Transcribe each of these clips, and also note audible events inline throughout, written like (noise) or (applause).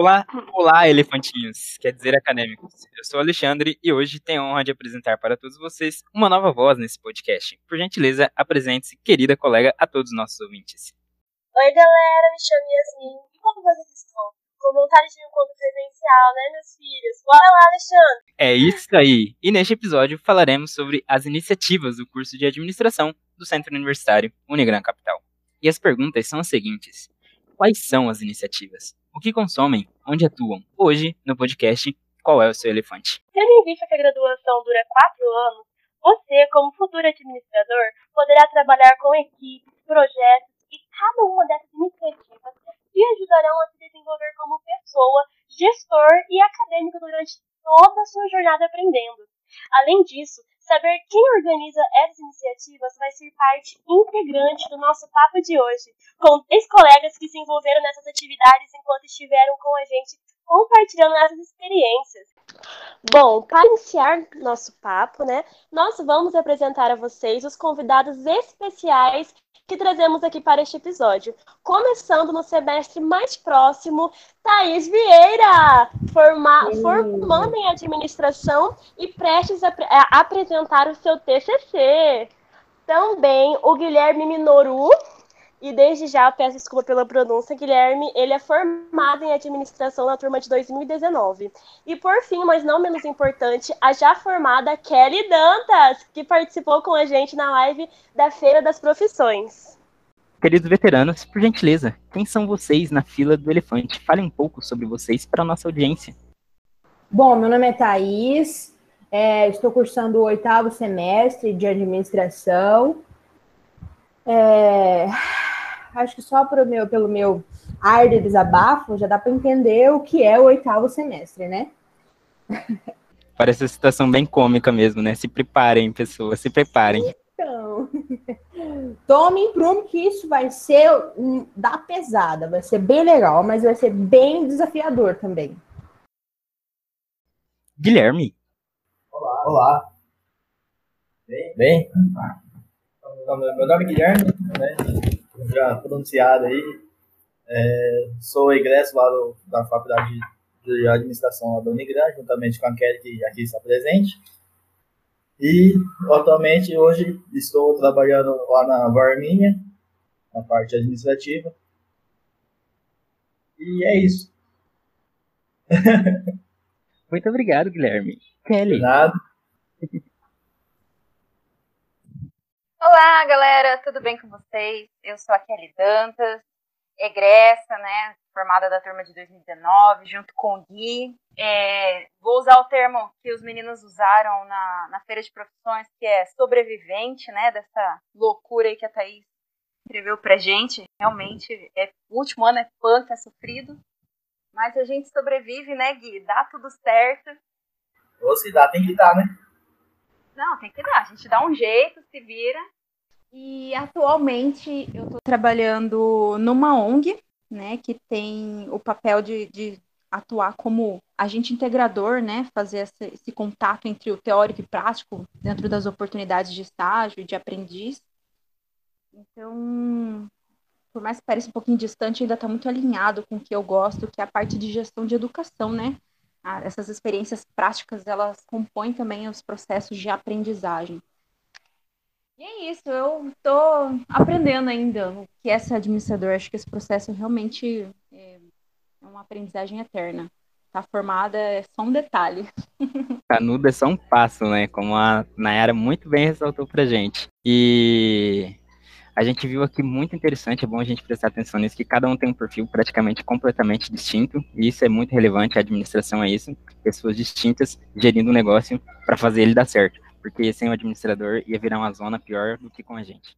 Olá, olá, elefantinhos, quer dizer acadêmicos. Eu sou Alexandre e hoje tenho a honra de apresentar para todos vocês uma nova voz nesse podcast. Por gentileza, apresente-se, querida colega, a todos os nossos ouvintes. Oi, galera, me chamo Yasmin. E como vocês estão? Com vontade de um encontro presencial, né, meus filhos? Bora lá, Alexandre! É isso aí! E neste episódio falaremos sobre as iniciativas do curso de administração do Centro Universitário Unigran Capital. E as perguntas são as seguintes: Quais são as iniciativas? O que consomem? Onde atuam? Hoje, no podcast, qual é o seu elefante? Tendo em vista que a graduação dura quatro anos, você, como futuro administrador, poderá trabalhar com equipes, projetos e cada uma dessas iniciativas te ajudarão a se desenvolver como pessoa, gestor e acadêmico durante toda a sua jornada aprendendo. Além disso, saber quem organiza essas iniciativas vai ser parte integrante do nosso papo de hoje, com três colegas que se envolveram nessas atividades estiveram com a gente compartilhando essas experiências. Bom, para iniciar nosso papo, né, nós vamos apresentar a vocês os convidados especiais que trazemos aqui para este episódio. Começando no semestre mais próximo, Thaís Vieira, forma, formando em administração e prestes a, a apresentar o seu TCC. Também o Guilherme Minoru, e desde já peço desculpa pela pronúncia, Guilherme, ele é formado em administração na turma de 2019. E por fim, mas não menos importante, a já formada Kelly Dantas, que participou com a gente na live da Feira das Profissões. Queridos veteranos, por gentileza, quem são vocês na fila do elefante? Fale um pouco sobre vocês para a nossa audiência. Bom, meu nome é Thaís, é, estou cursando o oitavo semestre de administração. É, acho que só meu, pelo meu ar de desabafo já dá para entender o que é o oitavo semestre, né? (laughs) Parece uma situação bem cômica mesmo, né? Se preparem, pessoas, se preparem. Então, (laughs) tomem prumo que isso vai ser um, da pesada, vai ser bem legal, mas vai ser bem desafiador também. Guilherme. Olá. Olá. Bem? Bem? Meu nome é Guilherme, né? Já pronunciado aí. É, sou egresso lá do, da Faculdade de Administração lá da Unigran, juntamente com a Kelly, que aqui está presente. E, atualmente, hoje, estou trabalhando lá na Varminha, na parte administrativa. E é isso. (laughs) Muito obrigado, Guilherme. Kelly. De nada. (laughs) Olá, galera, tudo bem com vocês? Eu sou a Kelly Dantas, egressa, né, formada da turma de 2019, junto com o Gui. É, vou usar o termo que os meninos usaram na, na feira de profissões, que é sobrevivente, né, dessa loucura aí que a Thaís escreveu pra gente. Realmente, é, o último ano é punk, é sofrido, mas a gente sobrevive, né, Gui? Dá tudo certo. Ou se dá, tem que dar, né? Não, tem que dar. A gente dá um jeito, se vira. E atualmente eu estou trabalhando numa ONG, né, que tem o papel de, de atuar como agente integrador, né, fazer esse, esse, contato entre o teórico e prático dentro das oportunidades de estágio e de aprendiz. Então, por mais que pareça um pouquinho distante, ainda está muito alinhado com o que eu gosto, que é a parte de gestão de educação, né? Essas experiências práticas, elas compõem também os processos de aprendizagem. E é isso, eu estou aprendendo ainda o que é ser administrador. Acho que esse processo realmente é, é uma aprendizagem eterna. Tá formada é só um detalhe. (laughs) Canudo é só um passo, né? Como a Nayara muito bem ressaltou pra gente. E a gente viu aqui muito interessante, é bom a gente prestar atenção nisso, que cada um tem um perfil praticamente completamente distinto, e isso é muito relevante, a administração é isso, pessoas distintas gerindo um negócio para fazer ele dar certo, porque sem o administrador ia virar uma zona pior do que com a gente.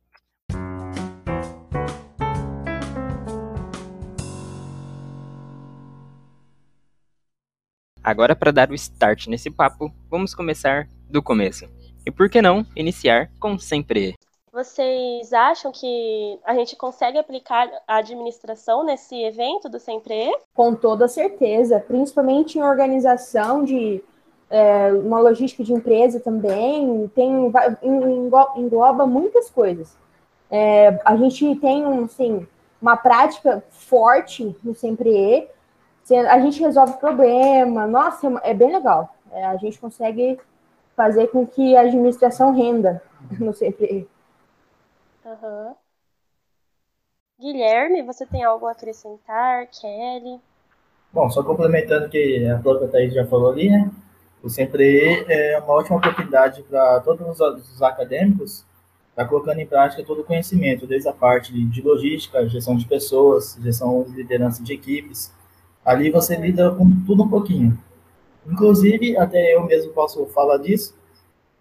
Agora, para dar o start nesse papo, vamos começar do começo. E por que não iniciar com sempre? Vocês acham que a gente consegue aplicar a administração nesse evento do Sempre? Com toda certeza, principalmente em organização de é, uma logística de empresa também, tem engloba muitas coisas. É, a gente tem assim, uma prática forte no Sempre a gente resolve problema. Nossa, é, é bem legal. É, a gente consegue fazer com que a administração renda no CPE. Uhum. Guilherme, você tem algo a acrescentar? Kelly? Bom, só complementando que a própria Thaís já falou ali, né? O Sempre é uma ótima oportunidade para todos os acadêmicos estar tá colocando em prática todo o conhecimento, desde a parte de logística, gestão de pessoas, gestão de liderança de equipes. Ali você lida com tudo um pouquinho. Inclusive, até eu mesmo posso falar disso,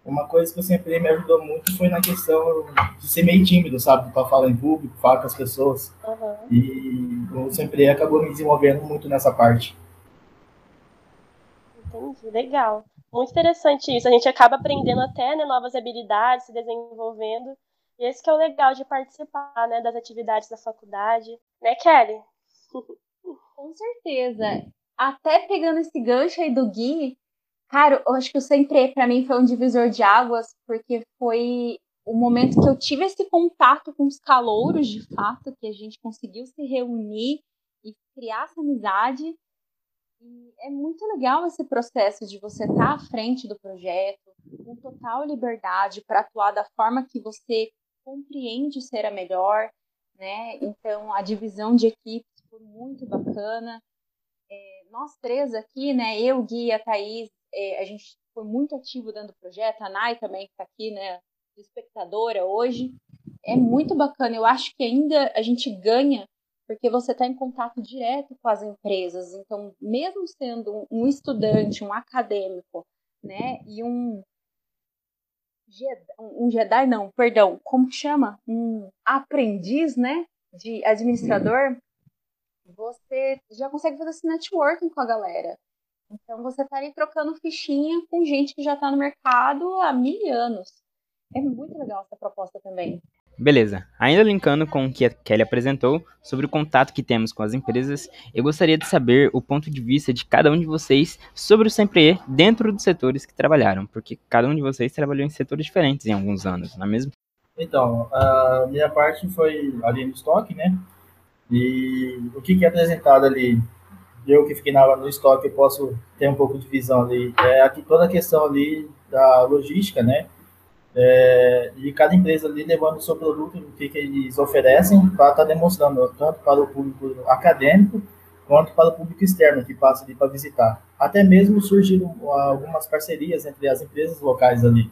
uma coisa que eu sempre me ajudou muito foi na questão de ser meio tímido, sabe? Para falar em público, falar com as pessoas. Uhum. E eu sempre acabou me desenvolvendo muito nessa parte. Entendi, legal. Muito interessante isso. A gente acaba aprendendo até né, novas habilidades, se desenvolvendo. E esse que é o legal de participar né, das atividades da faculdade. Né, Kelly? Com certeza. Até pegando esse gancho aí do Gui, cara, eu acho que o Sempre para mim foi um divisor de águas, porque foi o momento que eu tive esse contato com os calouros, de fato, que a gente conseguiu se reunir e criar essa amizade. E é muito legal esse processo de você estar tá à frente do projeto, com total liberdade para atuar da forma que você compreende ser a melhor, né? Então, a divisão de equipes foi muito bacana. É, nós três aqui, né? Eu, Gui e a Thaís, é, a gente foi muito ativo dentro do projeto. A Nai também está aqui, né? Espectadora hoje. É muito bacana. Eu acho que ainda a gente ganha porque você está em contato direto com as empresas. Então, mesmo sendo um estudante, um acadêmico, né, e um Jedi, um Jedi não, perdão, como que chama? Um aprendiz, né, de administrador, você já consegue fazer esse networking com a galera. Então, você está ali trocando fichinha com gente que já está no mercado há mil anos. É muito legal essa proposta também. Beleza, ainda linkando com o que a Kelly apresentou sobre o contato que temos com as empresas, eu gostaria de saber o ponto de vista de cada um de vocês sobre o Sempre dentro dos setores que trabalharam, porque cada um de vocês trabalhou em setores diferentes em alguns anos, não é mesmo? Então, a minha parte foi ali no estoque, né? E o que, que é apresentado ali, eu que fiquei na, no estoque, eu posso ter um pouco de visão ali, é aqui toda a questão ali da logística, né? é, de cada empresa ali levando o seu produto, o que, que eles oferecem, para estar tá demonstrando tanto para o público acadêmico quanto para o público externo que passa ali para visitar. Até mesmo surgiram algumas parcerias entre as empresas locais ali.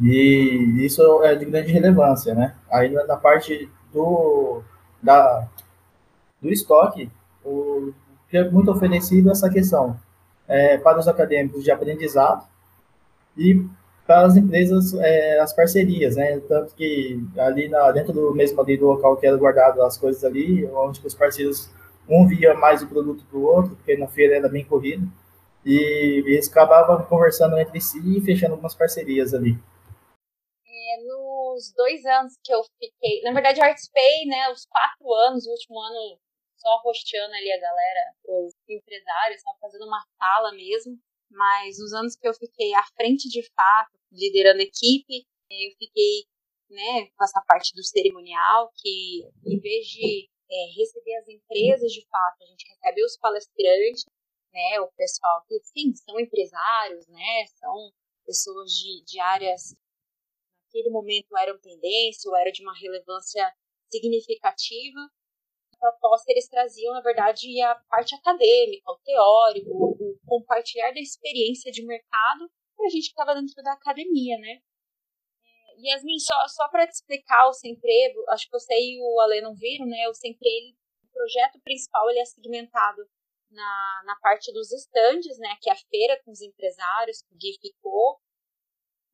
E isso é de grande relevância, né? Aí na parte do, da, do estoque, o é muito oferecido é essa questão é, para os acadêmicos de aprendizado e para as empresas é, as parcerias, né? Tanto que ali na, dentro do mesmo ali do local que era guardado as coisas ali, onde os parceiros um via mais o produto do outro, porque na feira era bem corrido, e eles acabavam conversando entre si e fechando algumas parcerias ali. É, nos dois anos que eu fiquei, na verdade, Artspay, né, os quatro anos, o último ano só rosteando ali a galera, os empresários, só fazendo uma sala mesmo, mas nos anos que eu fiquei à frente de fato, liderando equipe, eu fiquei né, com essa parte do cerimonial, que em vez de é, receber as empresas de fato, a gente recebe os palestrantes, né, o pessoal que, sim, são empresários, né, são pessoas de, de áreas naquele momento eram tendência ou era de uma relevância significativa, proposta eles traziam, na verdade, a parte acadêmica, o teórico, o compartilhar da experiência de mercado para a gente que estava dentro da academia, né? Yasmin, só, só para te explicar o Sempre, acho que você e o Ale não viram, né? O Sempre, o projeto principal, ele é segmentado na, na parte dos estandes, né? Que é a feira com os empresários, que o Gui ficou.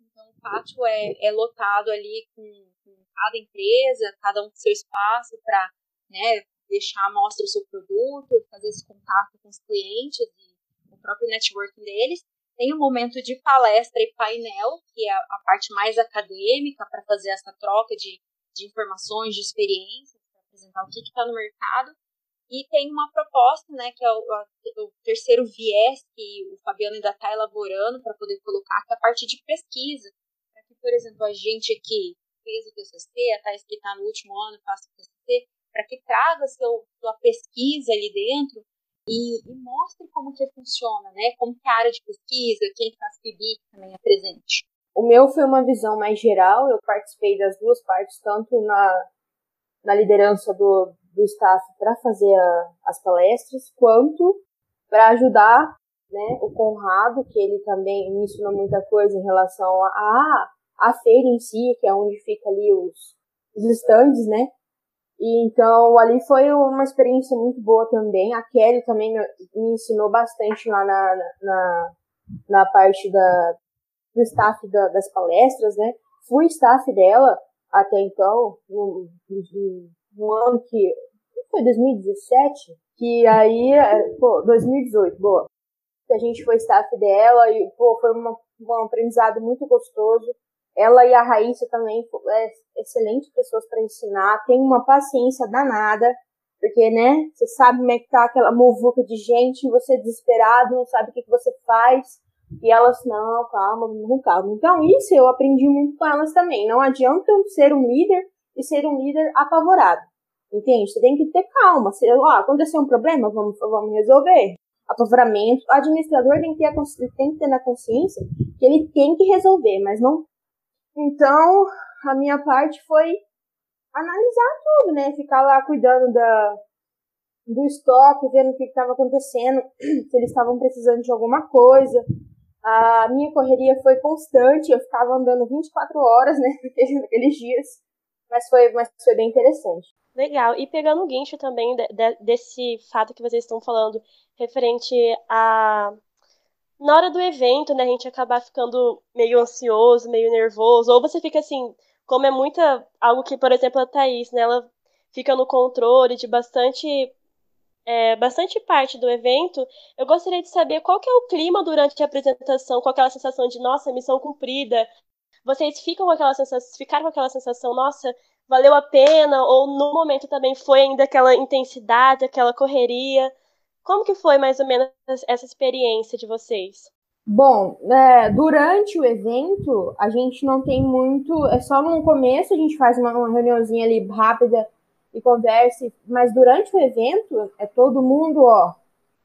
Então, o pátio é, é lotado ali com, com cada empresa, cada um com seu espaço para né, deixar mostra o seu produto, fazer esse contato com os clientes e o próprio networking deles. Tem um momento de palestra e painel, que é a parte mais acadêmica, para fazer essa troca de, de informações, de experiências, para apresentar o que está no mercado. E tem uma proposta, né, que é o, o terceiro viés que o Fabiano ainda está elaborando para poder colocar, que é a parte de pesquisa. Para que, por exemplo, a gente que fez o TCC, a Thais que está no último ano, faça o TCC, para que traga seu, sua pesquisa ali dentro e, e, mostre como que funciona, né? Como que a área de pesquisa, quem faz PIBIC também é presente. O meu foi uma visão mais geral, eu participei das duas partes, tanto na, na liderança do, do staff para fazer a, as palestras, quanto para ajudar né, o Conrado, que ele também me ensinou muita coisa em relação a, a feira em si, que é onde fica ali os, os stands, né? E então ali foi uma experiência muito boa também. A Kelly também me, me ensinou bastante lá na, na, na parte da, do staff da, das palestras, né? Fui staff dela até então, no, no, no ano que foi 2017, que aí, pô, 2018, boa. Que a gente foi staff dela e, pô, foi uma, um aprendizado muito gostoso. Ela e a Raíssa também é excelentes pessoas para ensinar, tem uma paciência danada, porque, né, você sabe como é que tá aquela movuca de gente, você é desesperado, não sabe o que, que você faz, e elas, não, calma, não calma. Então, isso eu aprendi muito com elas também. Não adianta ser um líder e ser um líder apavorado. Entende? Você tem que ter calma. Se ó, aconteceu um problema, vamos, vamos resolver. Apavoramento. O administrador tem que, ter tem que ter na consciência que ele tem que resolver, mas não então, a minha parte foi analisar tudo, né? Ficar lá cuidando da, do estoque, vendo o que estava acontecendo, (clears throat) se eles estavam precisando de alguma coisa. A minha correria foi constante, eu ficava andando 24 horas, né, (laughs) naqueles dias, mas foi, mas foi bem interessante. Legal, e pegando o guincho também de, de, desse fato que vocês estão falando, referente a na hora do evento, né, a gente acabar ficando meio ansioso, meio nervoso, ou você fica assim, como é muita algo que, por exemplo, a Thaís, né, ela fica no controle de bastante é, bastante parte do evento, eu gostaria de saber qual que é o clima durante a apresentação, com aquela sensação de, nossa, missão cumprida. Vocês ficam com aquela sensação, ficaram com aquela sensação, nossa, valeu a pena, ou no momento também foi ainda aquela intensidade, aquela correria. Como que foi mais ou menos essa experiência de vocês? Bom, é, durante o evento, a gente não tem muito. É só no começo a gente faz uma, uma reuniãozinha ali rápida e conversa, mas durante o evento é todo mundo, ó.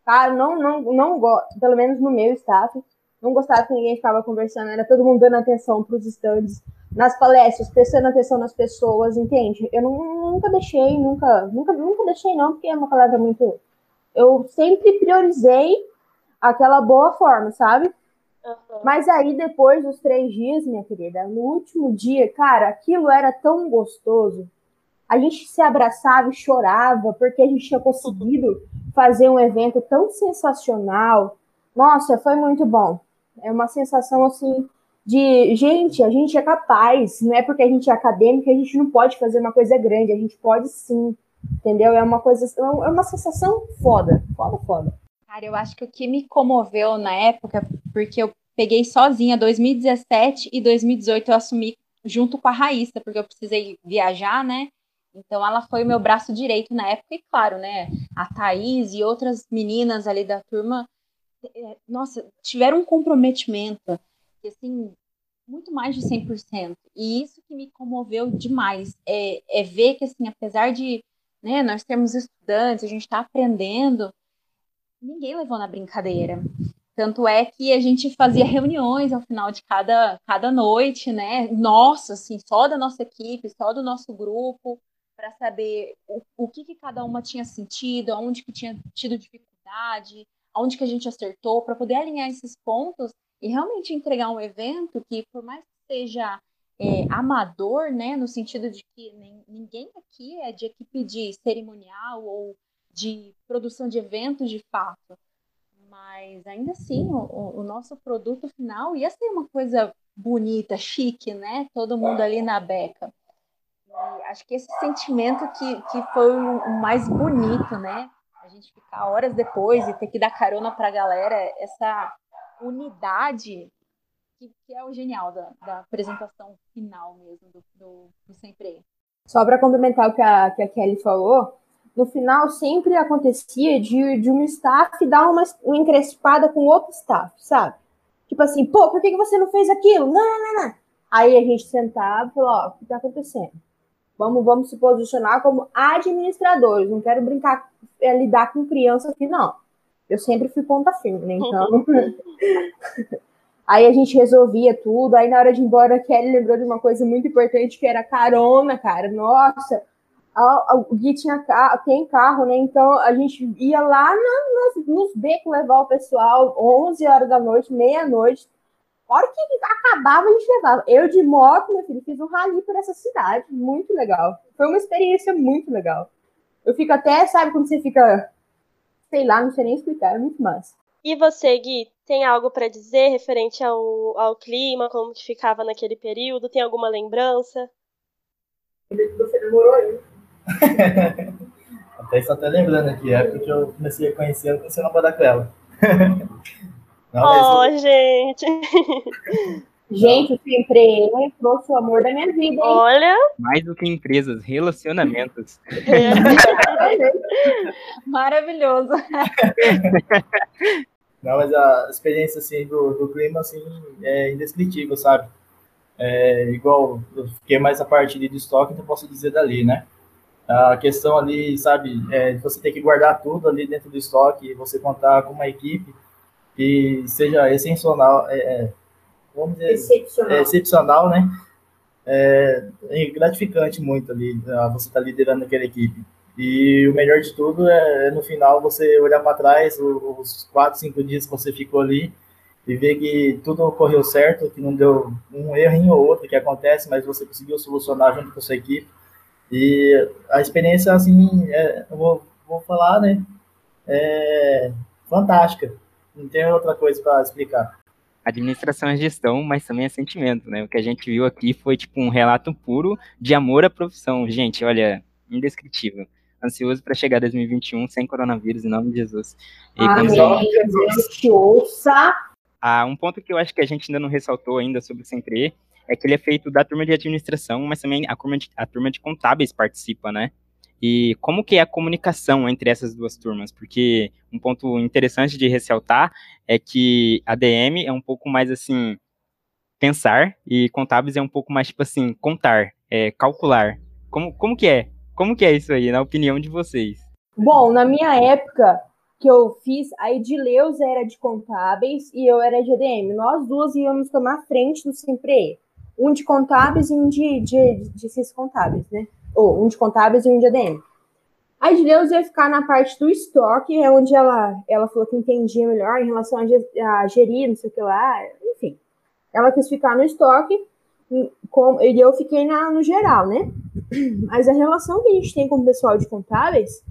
Tá? Não, não, não gosto, pelo menos no meu staff, não gostava que ninguém ficava conversando, era todo mundo dando atenção para os stands, nas palestras, prestando atenção nas pessoas, entende? Eu não, nunca deixei, nunca, nunca, nunca deixei não, porque é uma palavra muito eu sempre priorizei aquela boa forma, sabe? Uhum. Mas aí, depois dos três dias, minha querida, no último dia, cara, aquilo era tão gostoso. A gente se abraçava e chorava porque a gente tinha conseguido fazer um evento tão sensacional. Nossa, foi muito bom. É uma sensação assim de gente, a gente é capaz, não é porque a gente é acadêmico que a gente não pode fazer uma coisa grande, a gente pode sim. Entendeu? É uma coisa, é uma sensação foda, foda, foda. Cara, eu acho que o que me comoveu na época, porque eu peguei sozinha 2017 e 2018 eu assumi junto com a Raíssa, porque eu precisei viajar, né? Então ela foi o meu braço direito na época, e claro, né? A Thaís e outras meninas ali da turma, é, nossa, tiveram um comprometimento, assim, muito mais de 100%. E isso que me comoveu demais, é, é ver que, assim, apesar de né? Nós temos estudantes, a gente está aprendendo. Ninguém levou na brincadeira. Tanto é que a gente fazia reuniões ao final de cada, cada noite, né? Nossa, assim, só da nossa equipe, só do nosso grupo, para saber o, o que, que cada uma tinha sentido, aonde que tinha tido dificuldade, aonde que a gente acertou, para poder alinhar esses pontos e realmente entregar um evento que, por mais que seja é, amador, né, no sentido de que nem, ninguém aqui é de equipe de cerimonial ou de produção de eventos de fato, mas ainda assim o, o nosso produto final ia ser uma coisa bonita, chique, né? Todo mundo ali na beca. E acho que esse sentimento que, que foi o mais bonito, né? A gente ficar horas depois e ter que dar carona para a galera, essa unidade que, que é o genial da, da, apresentação final mesmo do, do, do Sempre. Só para complementar o que a, que a Kelly falou, no final sempre acontecia de, de um staff dar uma, uma encrespada com outro staff, sabe? Tipo assim, pô, por que, que você não fez aquilo? Não, não, não, não. Aí a gente sentava e falou, ó, o que tá acontecendo? Vamos, vamos se posicionar como administradores, não quero brincar, é, lidar com criança aqui, não. Eu sempre fui ponta firme, né? Então. (laughs) (laughs) aí a gente resolvia tudo. Aí na hora de ir embora, a Kelly lembrou de uma coisa muito importante que era carona, cara. Nossa, o Gui tinha carro, tem carro, né? Então a gente ia lá na, nas, nos becos levar o pessoal, 11 horas da noite, meia-noite. Hora que acabava, a gente levava. Eu de moto, meu filho, fiz um rally por essa cidade. Muito legal. Foi uma experiência muito legal. Eu fico até, sabe, quando você fica, sei lá, não sei nem explicar, é muito massa. E você, Gui, tem algo para dizer referente ao, ao clima, como que ficava naquele período? Tem alguma lembrança? Você demorou, hein? (laughs) até estou até lembrando aqui, é porque eu comecei a conhecer, eu comecei a namorar com ela. (laughs) Não, oh, gente! (laughs) Gente, o sempre trouxe o amor da minha vida, hein? Olha! Mais do que empresas, relacionamentos. Maravilhoso. Não, mas a experiência, assim, do, do clima, assim, é indescritível, sabe? É, igual, eu fiquei mais a parte de estoque, então posso dizer dali, né? A questão ali, sabe, é, você tem que guardar tudo ali dentro do estoque, você contar com uma equipe que seja essencial, é, é vamos dizer, excepcional, é, excepcional né? É, é, gratificante muito ali, ah, você estar tá liderando aquela equipe. E o melhor de tudo é, no final, você olhar para trás, os quatro, cinco dias que você ficou ali, e ver que tudo ocorreu certo, que não deu um erro ou outro que acontece, mas você conseguiu solucionar junto com a sua equipe. E a experiência, assim, é, eu vou, vou falar, né? É fantástica. Não tem outra coisa para explicar. Administração é gestão, mas também é sentimento, né? O que a gente viu aqui foi tipo um relato puro de amor à profissão. Gente, olha, indescritível. Ansioso para chegar 2021 sem coronavírus, em nome de Jesus. E Amém, Jesus te ouça. Ah, um ponto que eu acho que a gente ainda não ressaltou ainda sobre o Sempre é que ele é feito da turma de administração, mas também a turma de, a turma de contábeis participa, né? E como que é a comunicação entre essas duas turmas? Porque um ponto interessante de ressaltar é que a DM é um pouco mais assim pensar e contábeis é um pouco mais tipo assim contar, é, calcular. Como, como que é? Como que é isso aí, na opinião de vocês? Bom, na minha época que eu fiz, a Edileuza era de contábeis e eu era de ADM. Nós duas íamos tomar frente do Sempre um de contábeis e um de, de, de ciências contábeis, né? Ou um de contábeis e um de ADM. A Edileuza ia ficar na parte do estoque, é onde ela, ela falou que entendia melhor em relação a, a gerir, não sei o que lá, enfim. Ela quis ficar no estoque, com, e eu fiquei na, no geral, né? Mas a relação que a gente tem com o pessoal de contábeis,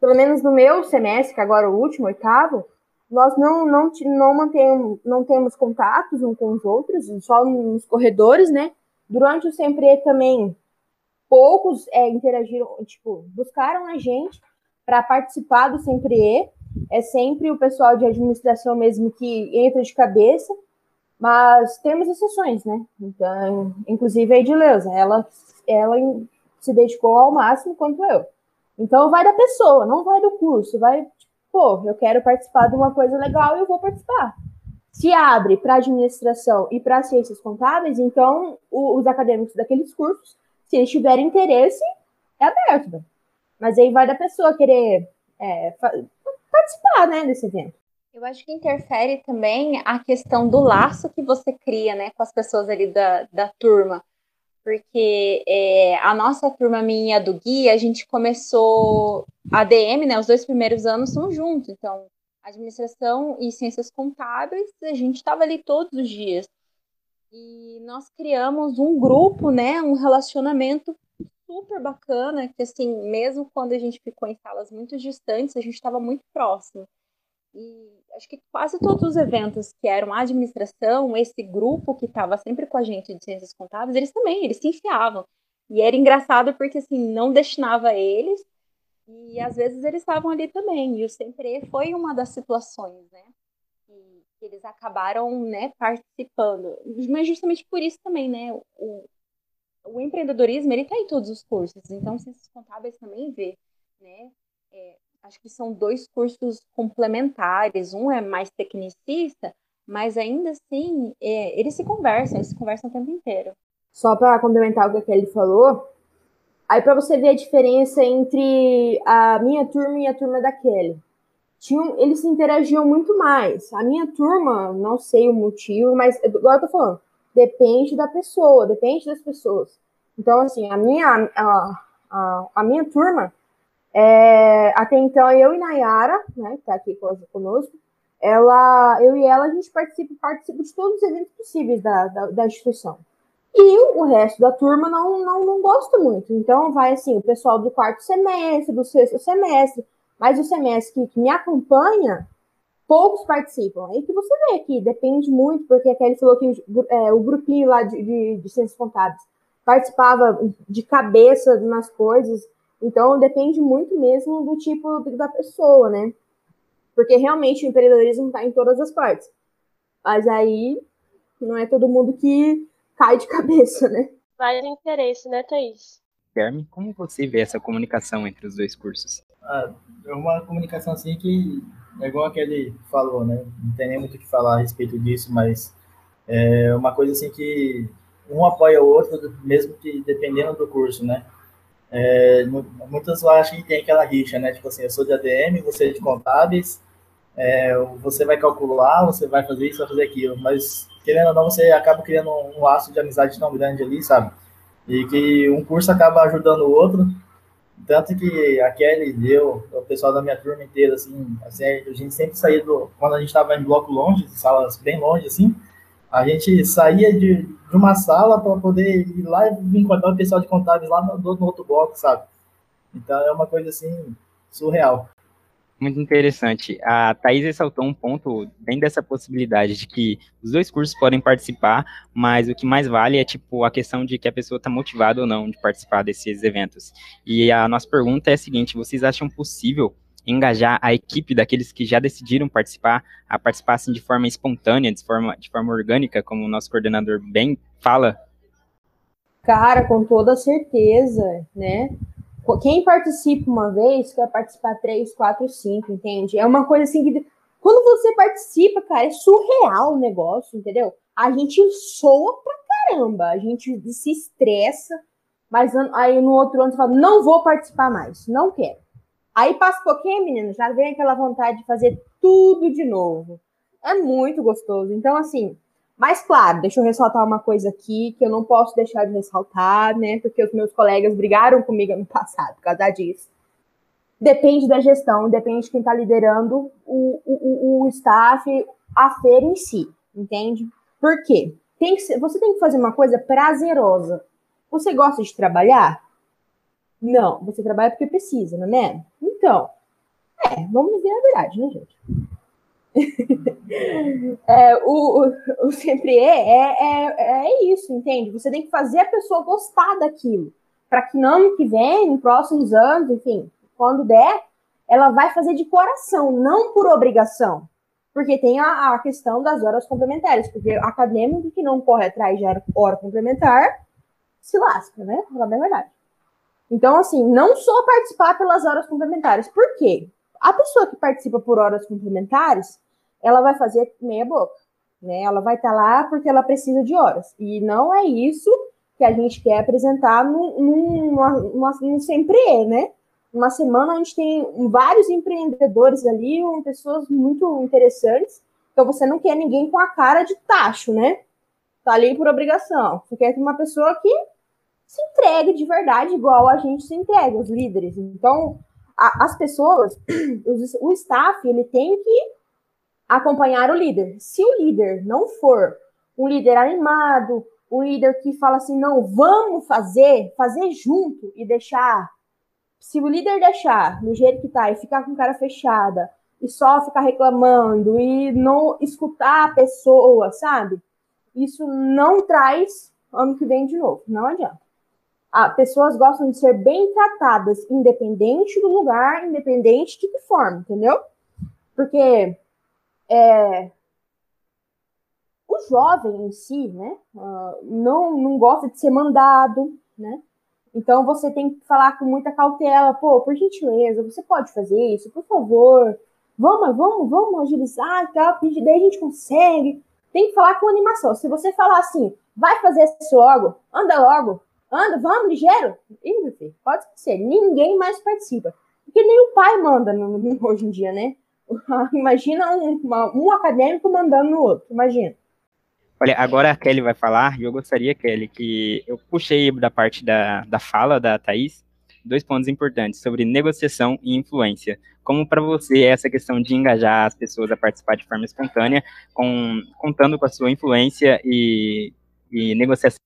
pelo menos no meu semestre, que agora é o último, oitavo, nós não, não, não, mantemos, não temos contatos uns com os outros, só nos corredores, né? Durante o Sempre também, poucos é, interagiram, tipo, buscaram a gente para participar do Sempre É sempre o pessoal de administração mesmo que entra de cabeça, mas temos exceções, né? Então, inclusive a Edileuza, ela, ela se dedicou ao máximo quanto eu. Então vai da pessoa, não vai do curso, vai pô, eu quero participar de uma coisa legal e eu vou participar. Se abre para administração e para ciências contábeis, então o, os acadêmicos daqueles cursos, se eles tiverem interesse, é aberto. Mas aí vai da pessoa querer é, participar né, desse evento. Eu acho que interfere também a questão do laço que você cria né, com as pessoas ali da, da turma porque é, a nossa turma minha do guia, a gente começou a DM, né? Os dois primeiros anos são juntos, então administração e ciências contábeis, a gente estava ali todos os dias. E nós criamos um grupo, né? Um relacionamento super bacana, que assim, mesmo quando a gente ficou em salas muito distantes, a gente estava muito próximo. E acho que quase todos os eventos que eram administração, esse grupo que estava sempre com a gente de ciências contábeis, eles também, eles se enfiavam. E era engraçado porque, assim, não destinava eles, e às vezes eles estavam ali também. E o Sempre foi uma das situações, né? Que eles acabaram, né, participando. Mas justamente por isso também, né? O, o empreendedorismo, ele está em todos os cursos. Então, ciências contábeis também vê, né? É, acho que são dois cursos complementares. Um é mais tecnicista, mas ainda assim, é, eles se conversam, eles se conversam o tempo inteiro. Só para complementar o que a Kelly falou, aí para você ver a diferença entre a minha turma e a turma da Kelly. eles interagiam muito mais. A minha turma, não sei o motivo, mas agora eu tô falando, depende da pessoa, depende das pessoas. Então, assim, a minha, a, a, a minha turma, é, até então, eu e Nayara, né, que tá aqui conosco, ela, eu e ela, a gente participa, participa de todos os eventos possíveis da, da, da instituição. E o resto da turma não, não, não gosta muito. Então, vai assim, o pessoal do quarto semestre, do sexto semestre, mas o semestre que, que me acompanha, poucos participam. Aí que você vê aqui, depende muito, porque a Kelly falou que é, o grupinho lá de, de, de ciências contábeis participava de cabeça nas coisas, então depende muito mesmo do tipo da pessoa, né? Porque realmente o empreendedorismo está em todas as partes. Mas aí não é todo mundo que cai de (laughs) cabeça, né? Vale interesse, né, Thaís? Guilherme, como você vê essa comunicação entre os dois cursos? Ah, é uma comunicação assim que é igual aquele falou, né? Não tem nem muito o que falar a respeito disso, mas é uma coisa assim que um apoia o outro, mesmo que dependendo do curso, né? É, muitas acham que tem aquela rixa, né? Tipo assim, eu sou de ADM, você é de contábeis, é, você vai calcular, você vai fazer isso, vai fazer aquilo, mas querendo ou não, você acaba criando um laço de amizade tão grande ali, sabe? E que um curso acaba ajudando o outro, tanto que a Kelly deu, o pessoal da minha turma inteira, assim, assim a gente sempre saía do, quando a gente estava em bloco longe, salas bem longe, assim, a gente saía de, de uma sala para poder ir lá e encontrar o pessoal de contábeis lá no, no outro bloco, sabe? Então é uma coisa assim surreal. Muito interessante. A Thais ressaltou um ponto bem dessa possibilidade de que os dois cursos podem participar, mas o que mais vale é tipo a questão de que a pessoa está motivada ou não de participar desses eventos. E a nossa pergunta é a seguinte: vocês acham possível engajar a equipe daqueles que já decidiram participar, a participar assim, de forma espontânea, de forma, de forma orgânica, como o nosso coordenador bem fala? Cara, com toda certeza, né? Quem participa uma vez quer participar três, quatro, cinco, entende? É uma coisa assim que. Quando você participa, cara, é surreal o negócio, entendeu? A gente soa pra caramba, a gente se estressa, mas aí no outro ano você fala, não vou participar mais, não quero. Aí passa um pouquinho, menino, já vem aquela vontade de fazer tudo de novo. É muito gostoso. Então, assim, mas claro, deixa eu ressaltar uma coisa aqui que eu não posso deixar de ressaltar, né? Porque os meus colegas brigaram comigo no (laughs) passado por causa disso. Depende da gestão, depende de quem está liderando o, o, o staff, a feira em si, entende? Por quê? Tem que ser, você tem que fazer uma coisa prazerosa. Você gosta de trabalhar? Não, você trabalha porque precisa, não é? Então, é, vamos ver a verdade, né, gente? (laughs) é, o, o, o sempre é, é, é, é, isso, entende? Você tem que fazer a pessoa gostar daquilo. Para que no ano que vem, em próximos anos, enfim, quando der, ela vai fazer de coração, não por obrigação. Porque tem a, a questão das horas complementares. Porque acadêmico que não corre atrás de hora complementar se lasca, né? Falar a verdade. Então, assim, não só participar pelas horas complementares. Por quê? A pessoa que participa por horas complementares, ela vai fazer meia boca, né? Ela vai estar tá lá porque ela precisa de horas. E não é isso que a gente quer apresentar num, numa, numa, num sempre é, né? Uma semana gente tem vários empreendedores ali, pessoas muito interessantes. Então você não quer ninguém com a cara de tacho, né? Tá ali por obrigação. Você quer uma pessoa que se entregue de verdade, igual a gente se entrega, os líderes. Então, a, as pessoas, (clears throat) os, o staff, ele tem que acompanhar o líder. Se o líder não for um líder animado, um líder que fala assim, não, vamos fazer, fazer junto e deixar. Se o líder deixar do jeito que tá e ficar com cara fechada e só ficar reclamando e não escutar a pessoa, sabe? Isso não traz ano que vem de novo, não adianta ah, pessoas gostam de ser bem tratadas, independente do lugar, independente de que forma, entendeu? Porque é, o jovem em si, né, uh, não, não gosta de ser mandado, né? Então você tem que falar com muita cautela, pô, por gentileza, você pode fazer isso, por favor. Vamos, vamos, vamos agilizar e tal, daí a gente consegue. Tem que falar com animação. Se você falar assim, vai fazer isso logo, anda logo, Anda, vamos, ligeiro. Ih, meu filho, pode ser. Ninguém mais participa. Porque nem o pai manda no, no, (laughs) hoje em dia, né? (laughs) imagina um, uma, um acadêmico mandando no outro, imagina. Olha, agora a Kelly vai falar, e eu gostaria, Kelly, que eu puxei da parte da, da fala da Thaís, dois pontos importantes sobre negociação e influência. Como para você essa questão de engajar as pessoas a participar de forma espontânea, com, contando com a sua influência e, e negociação?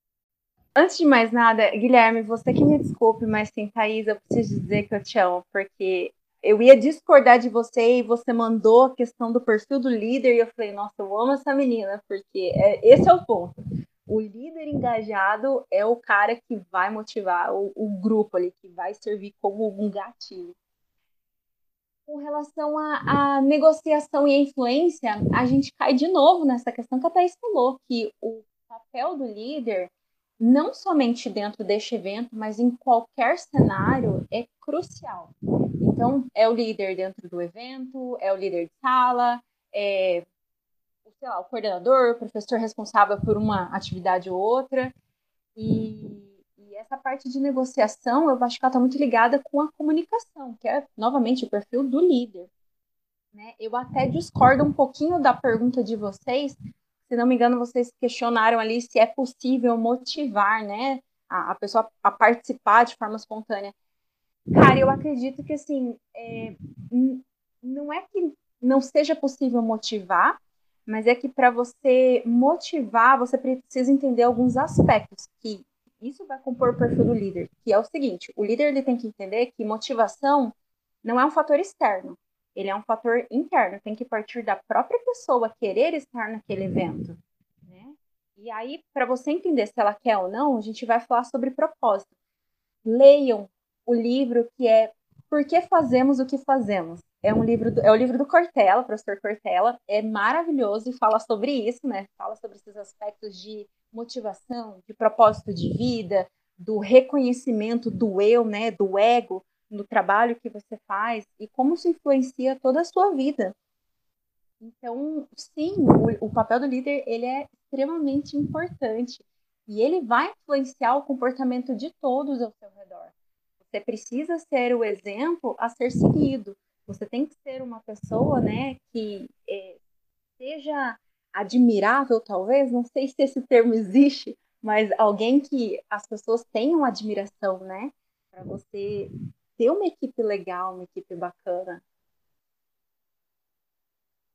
Antes de mais nada, Guilherme, você que me desculpe, mas sem Thaís, eu preciso dizer que eu te amo, porque eu ia discordar de você e você mandou a questão do perfil do líder e eu falei, nossa, eu amo essa menina, porque é, esse é o ponto. O líder engajado é o cara que vai motivar o, o grupo ali, que vai servir como um gatilho. Com relação à negociação e à influência, a gente cai de novo nessa questão que a Thaís falou, que o papel do líder não somente dentro deste evento, mas em qualquer cenário, é crucial. Então, é o líder dentro do evento, é o líder de sala, é lá, o coordenador, o professor responsável por uma atividade ou outra. E, e essa parte de negociação, eu acho que ela está muito ligada com a comunicação, que é, novamente, o perfil do líder. Né? Eu até discordo um pouquinho da pergunta de vocês, se não me engano, vocês questionaram ali se é possível motivar, né, a, a pessoa a participar de forma espontânea. Cara, eu acredito que, assim, é, não é que não seja possível motivar, mas é que para você motivar, você precisa entender alguns aspectos que isso vai compor o perfil do líder, que é o seguinte, o líder ele tem que entender que motivação não é um fator externo, ele é um fator interno, tem que partir da própria pessoa querer estar naquele evento. Né? E aí, para você entender se ela quer ou não, a gente vai falar sobre propósito. Leiam o livro que é Por que Fazemos o que Fazemos? É um livro, do, é o livro do Cortella, professor Cortella, é maravilhoso e fala sobre isso, né? Fala sobre esses aspectos de motivação, de propósito de vida, do reconhecimento do eu, né, do ego, no trabalho que você faz e como isso influencia toda a sua vida. Então, sim, o, o papel do líder ele é extremamente importante e ele vai influenciar o comportamento de todos ao seu redor. Você precisa ser o exemplo a ser seguido. Você tem que ser uma pessoa, né, que é, seja admirável, talvez. Não sei se esse termo existe, mas alguém que as pessoas tenham admiração, né, para você ter uma equipe legal, uma equipe bacana.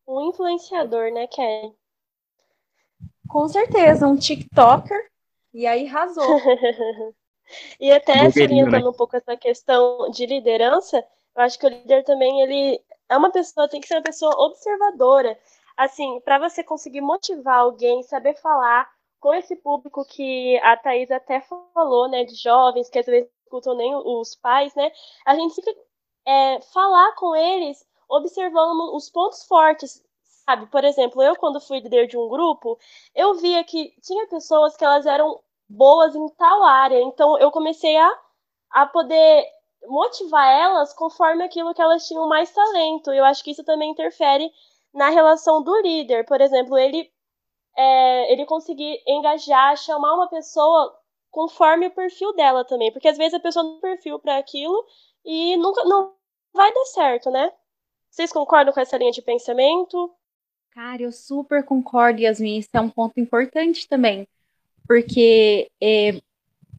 Um influenciador, né, Kelly? Com certeza, um TikToker. E aí arrasou. (laughs) e até salientando né? um pouco essa questão de liderança, eu acho que o líder também, ele é uma pessoa, tem que ser uma pessoa observadora. Assim, para você conseguir motivar alguém, saber falar com esse público que a Thaís até falou, né, de jovens que às vezes escutam nem os pais, né? A gente fica é, falar com eles observando os pontos fortes, sabe? Por exemplo, eu quando fui líder de um grupo, eu via que tinha pessoas que elas eram boas em tal área, então eu comecei a, a poder motivar elas conforme aquilo que elas tinham mais talento. Eu acho que isso também interfere na relação do líder. Por exemplo, ele é, ele conseguir engajar, chamar uma pessoa conforme o perfil dela também, porque às vezes a pessoa não tem perfil para aquilo e nunca não vai dar certo, né? Vocês concordam com essa linha de pensamento? Cara, eu super concordo, Yasmin. Isso é um ponto importante também, porque é,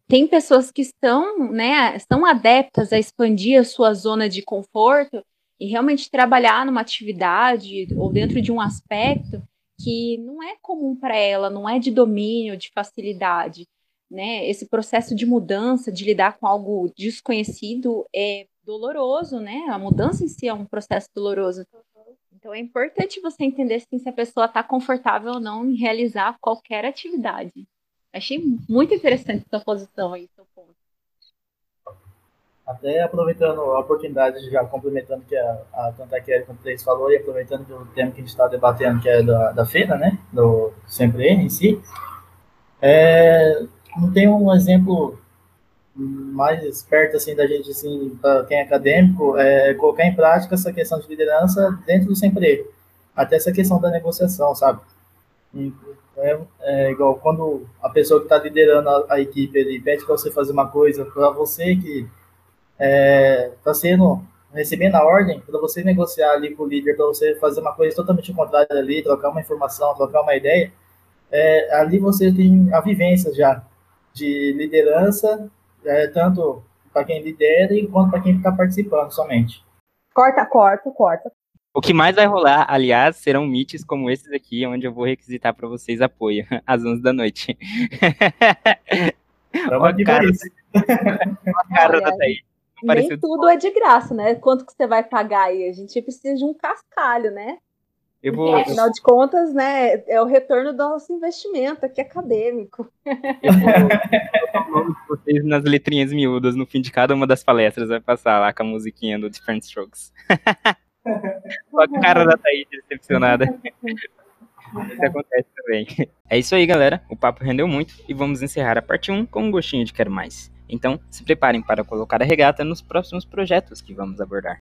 tem pessoas que estão, né, estão adeptas a expandir a sua zona de conforto e realmente trabalhar numa atividade ou dentro de um aspecto que não é comum para ela, não é de domínio, de facilidade né? Esse processo de mudança, de lidar com algo desconhecido é doloroso, né? A mudança em si é um processo doloroso. Então é importante você entender assim, se a pessoa está confortável ou não em realizar qualquer atividade. Achei muito interessante sua posição aí, seu ponto. Até aproveitando a oportunidade, já complementando que a, a tanto Kelly como o falou, e aproveitando o tema que a gente está debatendo, que é da, da feira, né? Do Sempre em si. É, não tem um exemplo mais perto assim da gente assim para quem é acadêmico é colocar em prática essa questão de liderança dentro do sempre até essa questão da negociação sabe? É, é igual quando a pessoa que está liderando a, a, equipe ele pede para você fazer uma coisa para você que está é, tá sendo recebendo a ordem, para você negociar ali com o líder, para você fazer uma coisa totalmente contrária ali, trocar uma informação, trocar uma ideia, é, ali você tem a vivência já de liderança, é, tanto para quem lidera quanto para quem está participando somente. Corta, corta, corta. O que mais vai rolar, aliás, serão meets como esses aqui, onde eu vou requisitar para vocês apoio (laughs) às 11 da noite. (laughs) Estamos aqui para isso. Cara da Thaís. Nem tudo é de graça, né? Quanto que você vai pagar aí? A gente precisa de um cascalho, né? Eu vou. Afinal de contas, né? É o retorno do nosso investimento aqui acadêmico. Eu vou vocês nas letrinhas miúdas no fim de cada uma das palestras. Vai passar lá com a musiquinha do Different Strokes. (laughs) com a cara da Thaís decepcionada. Isso acontece também. É isso aí, galera. O papo rendeu muito e vamos encerrar a parte 1 com um gostinho de quero mais. Então, se preparem para colocar a regata nos próximos projetos que vamos abordar.